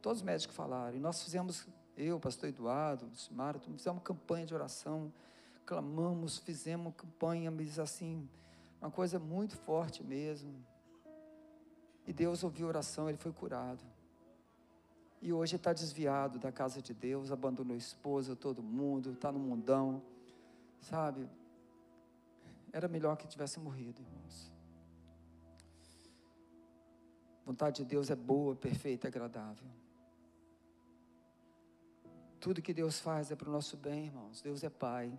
Todos os médicos falaram. E nós fizemos, eu, pastor Eduardo, Simara, fizemos campanha de oração, clamamos, fizemos campanha, mas assim, uma coisa muito forte mesmo. E Deus ouviu a oração, ele foi curado. E hoje está desviado da casa de Deus, abandonou a esposa, todo mundo, está no mundão, sabe? Era melhor que tivesse morrido, irmãos vontade de Deus é boa, perfeita agradável. Tudo que Deus faz é para o nosso bem, irmãos. Deus é Pai.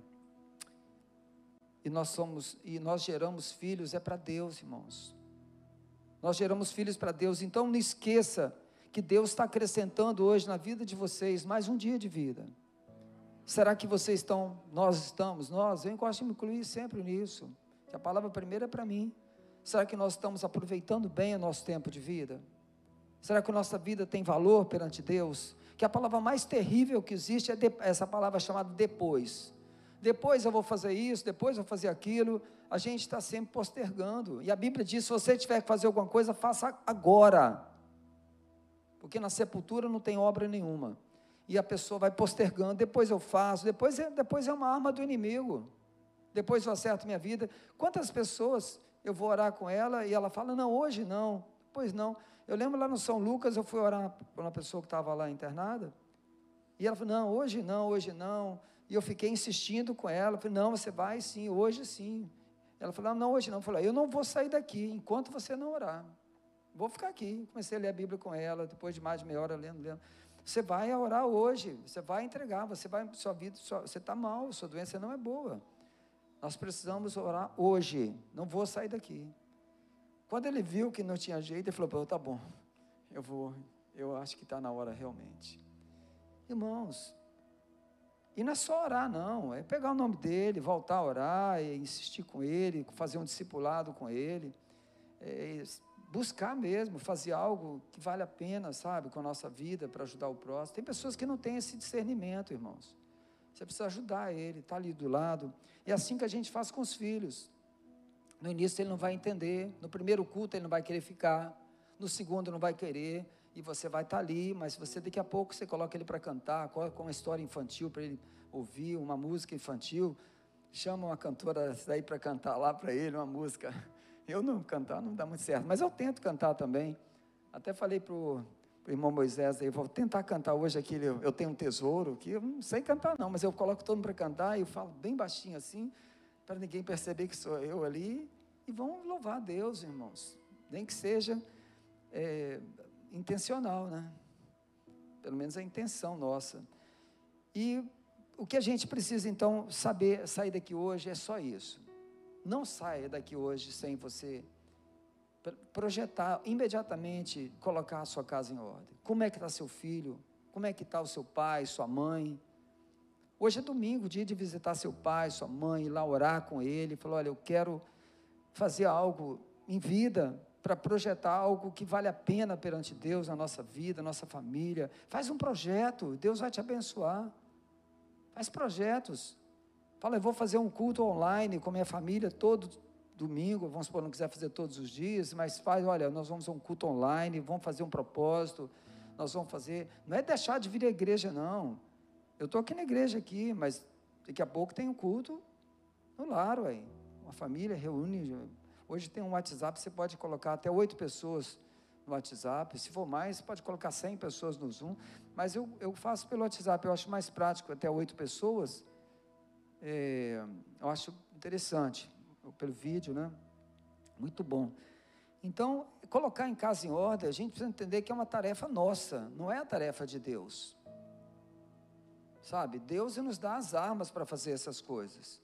E nós somos, e nós geramos filhos é para Deus, irmãos. Nós geramos filhos para Deus. Então não esqueça que Deus está acrescentando hoje na vida de vocês mais um dia de vida. Será que vocês estão, nós estamos, nós, eu gosto de me incluir sempre nisso. Que a palavra primeira é para mim. Será que nós estamos aproveitando bem o nosso tempo de vida? Será que a nossa vida tem valor perante Deus? Que a palavra mais terrível que existe é de, essa palavra chamada depois. Depois eu vou fazer isso, depois eu vou fazer aquilo. A gente está sempre postergando. E a Bíblia diz: se você tiver que fazer alguma coisa, faça agora. Porque na sepultura não tem obra nenhuma. E a pessoa vai postergando, depois eu faço, depois é, depois é uma arma do inimigo. Depois eu acerto minha vida. Quantas pessoas eu vou orar com ela e ela fala: Não, hoje não. Pois não. Eu lembro lá no São Lucas, eu fui orar para uma pessoa que estava lá internada, e ela falou: Não, hoje não, hoje não. E eu fiquei insistindo com ela, falei: Não, você vai sim, hoje sim. Ela falou: Não, hoje não. Eu falei: Eu não vou sair daqui enquanto você não orar. Vou ficar aqui. Comecei a ler a Bíblia com ela, depois de mais de meia hora lendo, lendo. Você vai orar hoje, você vai entregar, você vai, sua vida, sua, você está mal, sua doença não é boa. Nós precisamos orar hoje. Não vou sair daqui. Quando ele viu que não tinha jeito, ele falou: tá bom, eu vou. Eu acho que está na hora realmente. Irmãos, e não é só orar, não. É pegar o nome dele, voltar a orar, e insistir com ele, fazer um discipulado com ele. É buscar mesmo, fazer algo que vale a pena, sabe, com a nossa vida, para ajudar o próximo. Tem pessoas que não têm esse discernimento, irmãos. Você precisa ajudar ele, está ali do lado. É assim que a gente faz com os filhos. No início ele não vai entender, no primeiro culto ele não vai querer ficar, no segundo não vai querer, e você vai estar tá ali, mas você daqui a pouco você coloca ele para cantar, com uma história infantil para ele ouvir, uma música infantil, chama uma cantora daí para cantar lá para ele uma música. *laughs* Eu não cantar não dá muito certo, mas eu tento cantar também. Até falei para o irmão Moisés aí, vou tentar cantar hoje aquele, eu tenho um tesouro, que eu não sei cantar não, mas eu coloco todo mundo para cantar e eu falo bem baixinho assim, para ninguém perceber que sou eu ali, e vão louvar a Deus, irmãos, nem que seja é, intencional, né? Pelo menos a intenção nossa. E o que a gente precisa então saber, sair daqui hoje é só isso. Não saia daqui hoje sem você projetar imediatamente, colocar a sua casa em ordem. Como é que está seu filho? Como é que está o seu pai, sua mãe? Hoje é domingo, dia de visitar seu pai, sua mãe, ir lá orar com ele, falar, olha, eu quero fazer algo em vida para projetar algo que vale a pena perante Deus na nossa vida, nossa família. Faz um projeto, Deus vai te abençoar. Faz projetos. Fala, eu vou fazer um culto online com minha família todo domingo, vamos supor, não quiser fazer todos os dias, mas faz, olha, nós vamos a um culto online, vamos fazer um propósito, nós vamos fazer, não é deixar de vir à igreja, não. Eu estou aqui na igreja aqui, mas daqui a pouco tem um culto no lar, ué. Uma família reúne. Hoje tem um WhatsApp, você pode colocar até oito pessoas no WhatsApp. Se for mais, pode colocar cem pessoas no Zoom. Mas eu, eu faço pelo WhatsApp, eu acho mais prático, até oito pessoas. É, eu acho interessante pelo vídeo, né? Muito bom. Então, colocar em casa em ordem, a gente precisa entender que é uma tarefa nossa, não é a tarefa de Deus. Sabe? Deus nos dá as armas para fazer essas coisas.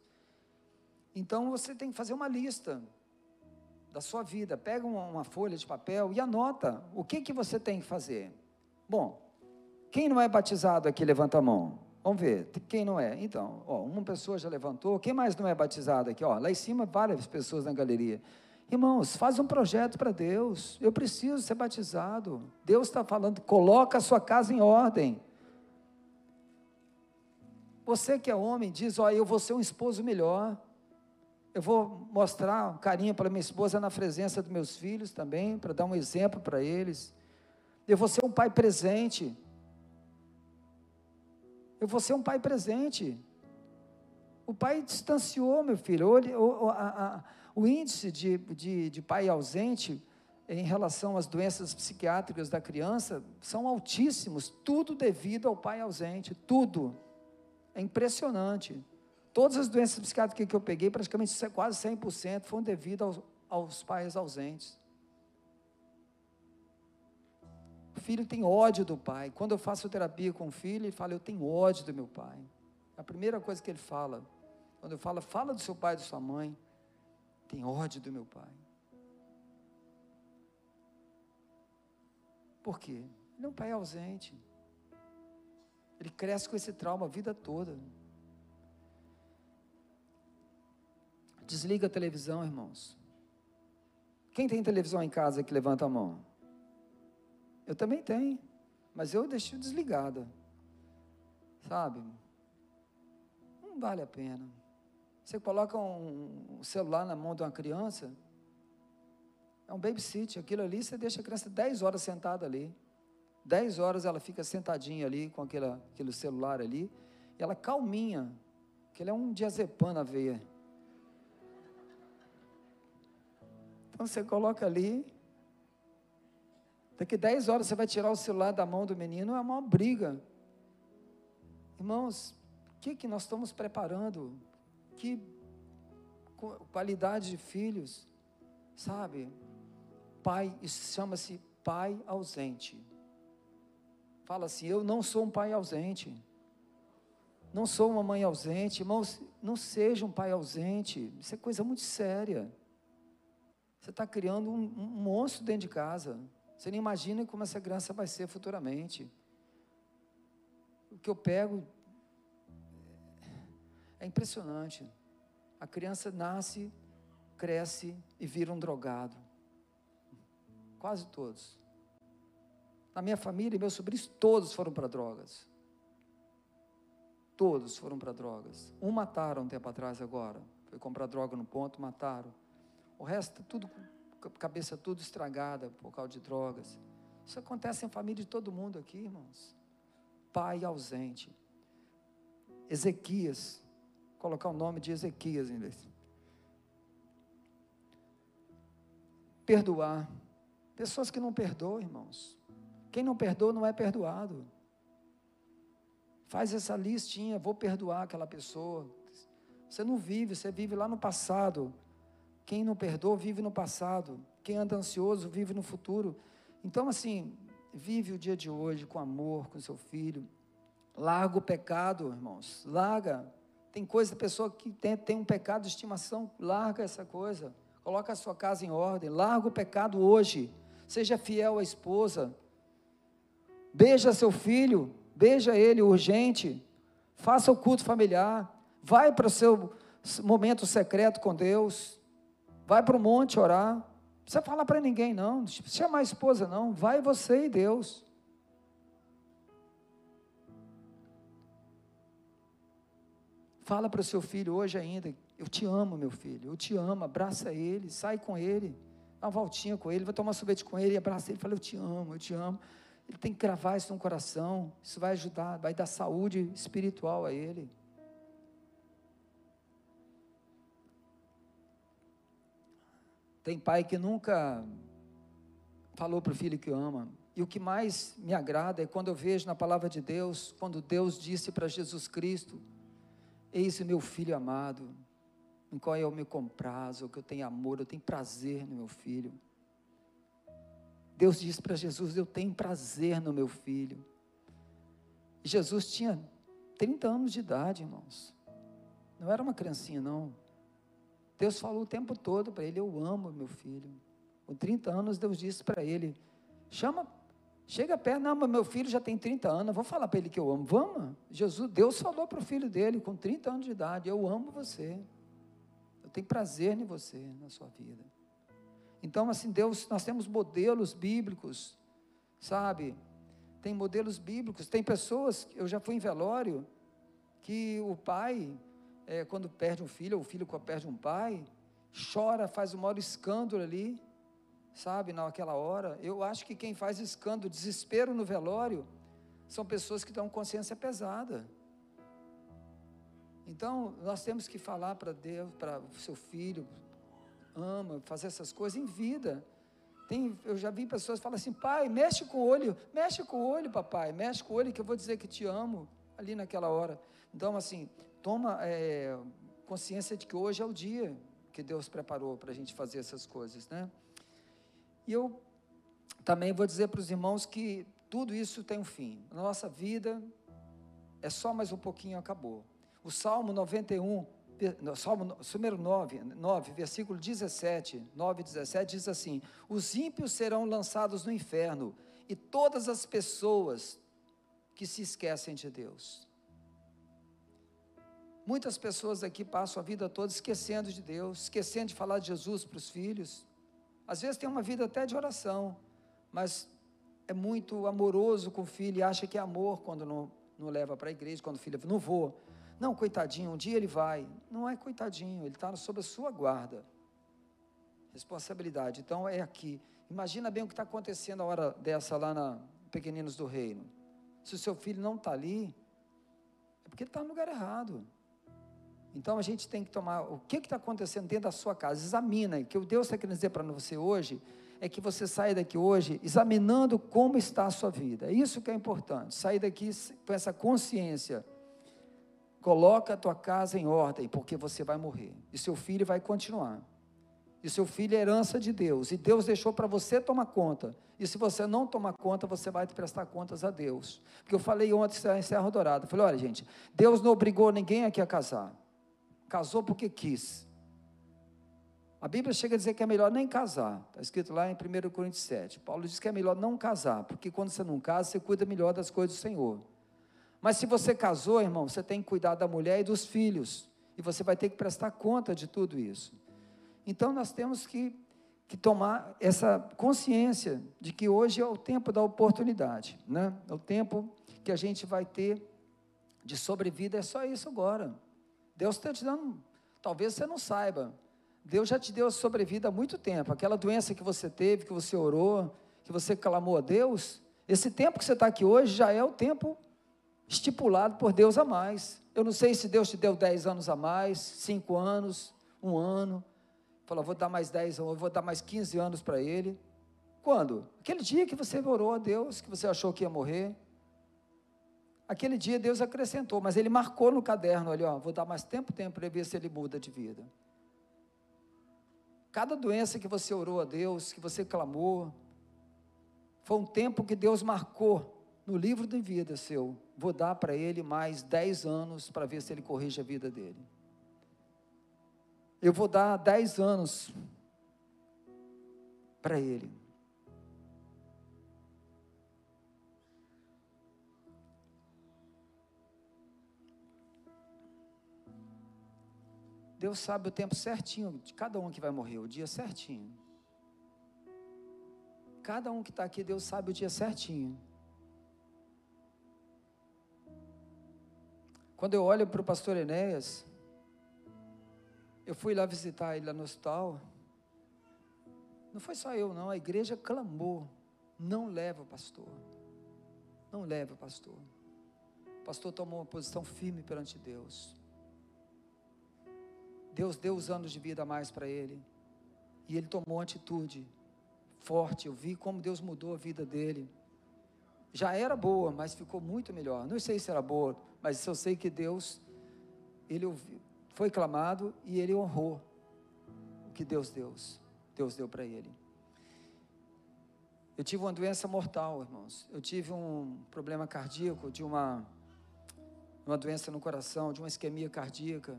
Então você tem que fazer uma lista da sua vida. Pega uma, folha de papel e anota o que, que você tem que fazer. Bom, quem não é batizado aqui, levanta a mão. Vamos ver, quem não é? Então, ó, uma pessoa já levantou, quem mais não é batizado aqui? Ó, lá em cima, várias pessoas na galeria. Irmãos, faz um projeto para Deus. Eu preciso ser batizado. Deus está falando, coloca a sua casa em ordem. Você que é homem, diz: Ó, eu vou ser um esposo melhor. Eu vou mostrar carinho para minha esposa na presença dos meus filhos também, para dar um exemplo para eles. Eu vou ser um pai presente. Eu vou ser um pai presente. O pai distanciou, meu filho. O, o, a, a, o índice de, de, de pai ausente em relação às doenças psiquiátricas da criança são altíssimos, tudo devido ao pai ausente, tudo. É impressionante. Todas as doenças psiquiátricas que eu peguei, praticamente quase 100%, foram devido aos, aos pais ausentes. O filho tem ódio do pai. Quando eu faço terapia com o filho, ele fala: Eu tenho ódio do meu pai. A primeira coisa que ele fala, quando eu falo, fala do seu pai e da sua mãe, tem ódio do meu pai. Por quê? Ele é um pai ausente. Ele cresce com esse trauma a vida toda. Desliga a televisão, irmãos. Quem tem televisão em casa que levanta a mão? Eu também tenho, mas eu deixei desligada. Sabe? Não vale a pena. Você coloca um, celular na mão de uma criança, é um babysit, aquilo ali, você deixa a criança 10 horas sentada ali. 10 horas ela fica sentadinha ali com aquela, aquele celular ali, e ela calminha, que ele é um diazepam na veia. Então você coloca ali, Daqui 10 horas você vai tirar o celular da mão do menino, é uma briga. Irmãos, o que, que nós estamos preparando? Que qualidade de filhos, sabe? Pai, isso chama-se pai ausente. Fala assim: eu não sou um pai ausente. Não sou uma mãe ausente. Irmãos, não seja um pai ausente. Isso é coisa muito séria. Você está criando um, um monstro dentro de casa. Você nem imagina como essa criança vai ser futuramente. O que eu pego é impressionante. A criança nasce, cresce e vira um drogado. Quase todos. Na minha família, meus sobrinhos todos foram para drogas. Todos foram para drogas. Um mataram um tempo atrás agora. Foi comprar droga no ponto, mataram. O resto, tudo cabeça tudo estragada por causa de drogas. Isso acontece em família de todo mundo aqui, irmãos. Pai ausente. Ezequias, colocar o nome de Ezequias em. Perdoar. Pessoas que não perdoam, irmãos. Quem não perdoa não é perdoado. Faz essa listinha, vou perdoar aquela pessoa. Você não vive, você vive lá no passado. Quem não perdoa vive no passado. Quem anda ansioso vive no futuro. Então, assim, vive o dia de hoje com amor com seu filho. Larga o pecado, irmãos. Larga. Tem coisa, pessoa que tem, tem um pecado de estimação, larga essa coisa. Coloca a sua casa em ordem. Larga o pecado hoje. Seja fiel à esposa. Beija seu filho. Beija ele urgente. Faça o culto familiar. Vai para o seu momento secreto com Deus. Vai para o monte orar. Não precisa falar para ninguém, não. Não precisa chamar a esposa, não. Vai você e Deus. Fala para o seu filho hoje ainda, eu te amo, meu filho, eu te amo, abraça ele, sai com ele, dá uma voltinha com ele, vai tomar sorvete com ele, abraça ele, fala, eu te amo, eu te amo. Ele tem que gravar isso no coração, isso vai ajudar, vai dar saúde espiritual a ele. Tem pai que nunca falou para o filho que ama. E o que mais me agrada é quando eu vejo na palavra de Deus, quando Deus disse para Jesus Cristo: Eis o meu filho amado, em qual eu me comprazo, que eu tenho amor, eu tenho prazer no meu filho. Deus disse para Jesus: Eu tenho prazer no meu filho. Jesus tinha 30 anos de idade, irmãos. Não era uma criancinha, não. Deus falou o tempo todo para ele: Eu amo meu filho. Com 30 anos, Deus disse para ele: Chama Chega perto, não, mas meu filho já tem 30 anos, vou falar para ele que eu amo. Vamos. Jesus, Deus falou para o filho dele com 30 anos de idade: Eu amo você. Eu tenho prazer em você, na sua vida. Então, assim, Deus, nós temos modelos bíblicos, sabe? Tem modelos bíblicos. Tem pessoas, eu já fui em velório, que o pai, é, quando perde um filho, ou o filho quando perde um pai, chora, faz o maior escândalo ali sabe, naquela hora. Eu acho que quem faz escândalo, desespero no velório, são pessoas que dão consciência pesada. Então, nós temos que falar para Deus, para o seu filho, ama, fazer essas coisas em vida. Tem, eu já vi pessoas falar assim, pai, mexe com o olho, mexe com o olho, papai, mexe com o olho que eu vou dizer que te amo ali naquela hora. Então, assim, toma é, consciência de que hoje é o dia que Deus preparou para a gente fazer essas coisas, né? E eu também vou dizer para os irmãos que tudo isso tem um fim. A nossa vida é só mais um pouquinho acabou. O Salmo 91, Salmo número 9, 9, versículo 17, 9 e 17 diz assim: Os ímpios serão lançados no inferno e todas as pessoas que se esquecem de Deus. Muitas pessoas aqui passam a vida toda esquecendo de Deus, esquecendo de falar de Jesus para os filhos, às vezes tem uma vida até de oração, mas é muito amoroso com o filho e acha que é amor quando não, não leva para a igreja, quando o filho não vou. Não, coitadinho, um dia ele vai. Não é coitadinho, ele está sob a sua guarda. Responsabilidade. Então é aqui. Imagina bem o que está acontecendo a hora dessa lá na Pequeninos do Reino. Se o seu filho não está ali, é porque ele está no lugar errado. Então a gente tem que tomar o que está acontecendo dentro da sua casa. Examina. Que o Deus está querendo dizer para você hoje é que você saia daqui hoje examinando como está a sua vida. É isso que é importante. Sair daqui com essa consciência. Coloca a tua casa em ordem, porque você vai morrer. E seu filho vai continuar. E seu filho é herança de Deus. E Deus deixou para você tomar conta. E se você não tomar conta, você vai prestar contas a Deus. Porque eu falei ontem em Serra Dourada. Falei, olha, gente, Deus não obrigou ninguém aqui a casar casou porque quis. A Bíblia chega a dizer que é melhor nem casar. Está escrito lá em 1 Coríntios 7. Paulo diz que é melhor não casar, porque quando você não casa, você cuida melhor das coisas do Senhor. Mas se você casou, irmão, você tem que cuidar da mulher e dos filhos. E você vai ter que prestar conta de tudo isso. Então nós temos que, que tomar essa consciência de que hoje é o tempo da oportunidade. Né? É o tempo que a gente vai ter de sobrevida, é só isso agora. Deus está te dando, talvez você não saiba, Deus já te deu a sobrevida há muito tempo. Aquela doença que você teve, que você orou, que você clamou a Deus, esse tempo que você está aqui hoje já é o tempo estipulado por Deus a mais. Eu não sei se Deus te deu 10 anos a mais, 5 anos, um ano. Falou, vou dar mais 10, eu vou dar mais 15 anos para ele. Quando? Aquele dia que você orou a Deus, que você achou que ia morrer. Aquele dia Deus acrescentou, mas ele marcou no caderno ali, ó, vou dar mais tempo, tempo para ver se ele muda de vida. Cada doença que você orou a Deus, que você clamou, Foi um tempo que Deus marcou no livro de vida seu. Vou dar para ele mais 10 anos para ver se ele corrige a vida dele. Eu vou dar 10 anos para ele. Deus sabe o tempo certinho de cada um que vai morrer, o dia certinho. Cada um que está aqui, Deus sabe o dia certinho. Quando eu olho para o pastor Enéas, eu fui lá visitar ele lá no hospital. Não foi só eu, não. A igreja clamou: não leva o pastor. Não leva o pastor. O pastor tomou uma posição firme perante Deus. Deus deu os anos de vida a mais para ele. E ele tomou uma atitude forte. Eu vi como Deus mudou a vida dele. Já era boa, mas ficou muito melhor. Não sei se era boa, mas eu sei que Deus, ele ouviu, foi clamado e ele honrou o que Deus deu. Deus deu para ele. Eu tive uma doença mortal, irmãos. Eu tive um problema cardíaco, de uma, uma doença no coração, de uma isquemia cardíaca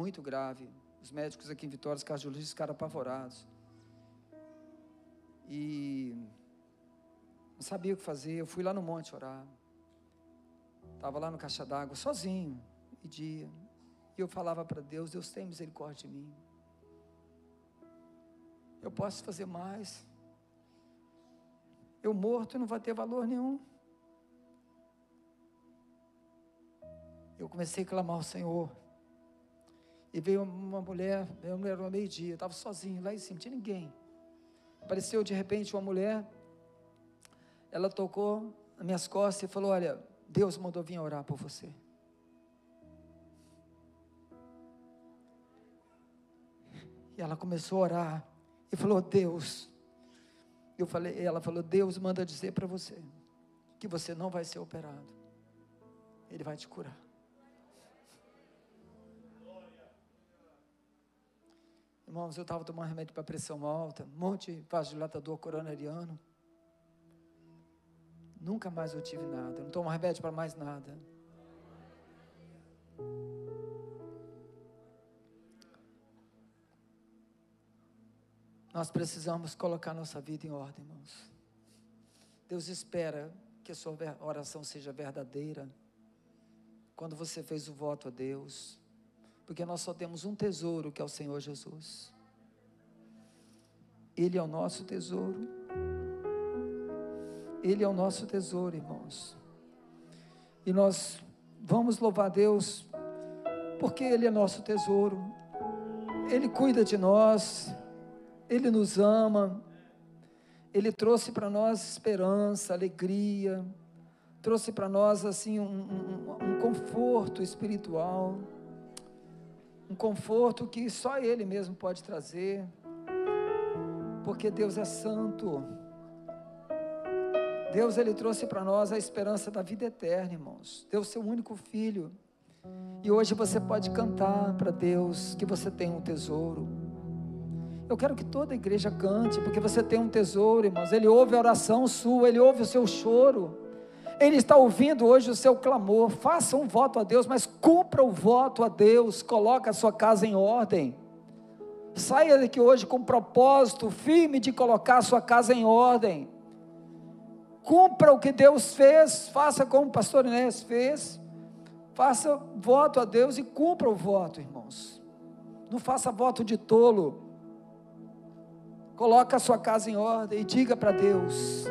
muito grave. Os médicos aqui em Vitória, os cardiologistas, ficaram apavorados. E não sabia o que fazer. Eu fui lá no monte orar. Estava lá no caixa d'água, sozinho, e dia. E eu falava para Deus: Deus tem misericórdia de mim. Eu posso fazer mais. Eu morto não vai ter valor nenhum. Eu comecei a clamar ao Senhor. E veio uma mulher, uma mulher no meio-dia, estava sozinho lá em cima, não tinha ninguém. Apareceu de repente uma mulher, ela tocou nas minhas costas e falou: Olha, Deus mandou vir orar por você. E ela começou a orar e falou: Deus. Eu falei, ela falou: Deus manda dizer para você que você não vai ser operado. Ele vai te curar. Irmãos, eu estava tomando remédio para pressão alta, um monte de vasodilatador coronariano. Nunca mais eu tive nada. Eu não tomo remédio para mais nada. Nós precisamos colocar nossa vida em ordem, irmãos. Deus espera que a sua oração seja verdadeira. Quando você fez o voto a Deus, porque nós só temos um tesouro que é o Senhor Jesus. Ele é o nosso tesouro. Ele é o nosso tesouro, irmãos. E nós vamos louvar Deus, porque Ele é nosso tesouro. Ele cuida de nós, Ele nos ama, Ele trouxe para nós esperança, alegria, trouxe para nós assim um, um, um conforto espiritual um conforto que só Ele mesmo pode trazer, porque Deus é santo. Deus ele trouxe para nós a esperança da vida eterna, irmãos. Deu seu único filho. E hoje você pode cantar para Deus que você tem um tesouro. Eu quero que toda a igreja cante, porque você tem um tesouro, irmãos. Ele ouve a oração sua, ele ouve o seu choro. Ele está ouvindo hoje o seu clamor. Faça um voto a Deus, mas cumpra o voto a Deus. Coloque a sua casa em ordem. Saia daqui hoje com um propósito firme de colocar a sua casa em ordem. Cumpra o que Deus fez. Faça como o pastor Inês fez. Faça voto a Deus e cumpra o voto, irmãos. Não faça voto de tolo. Coloque a sua casa em ordem e diga para Deus: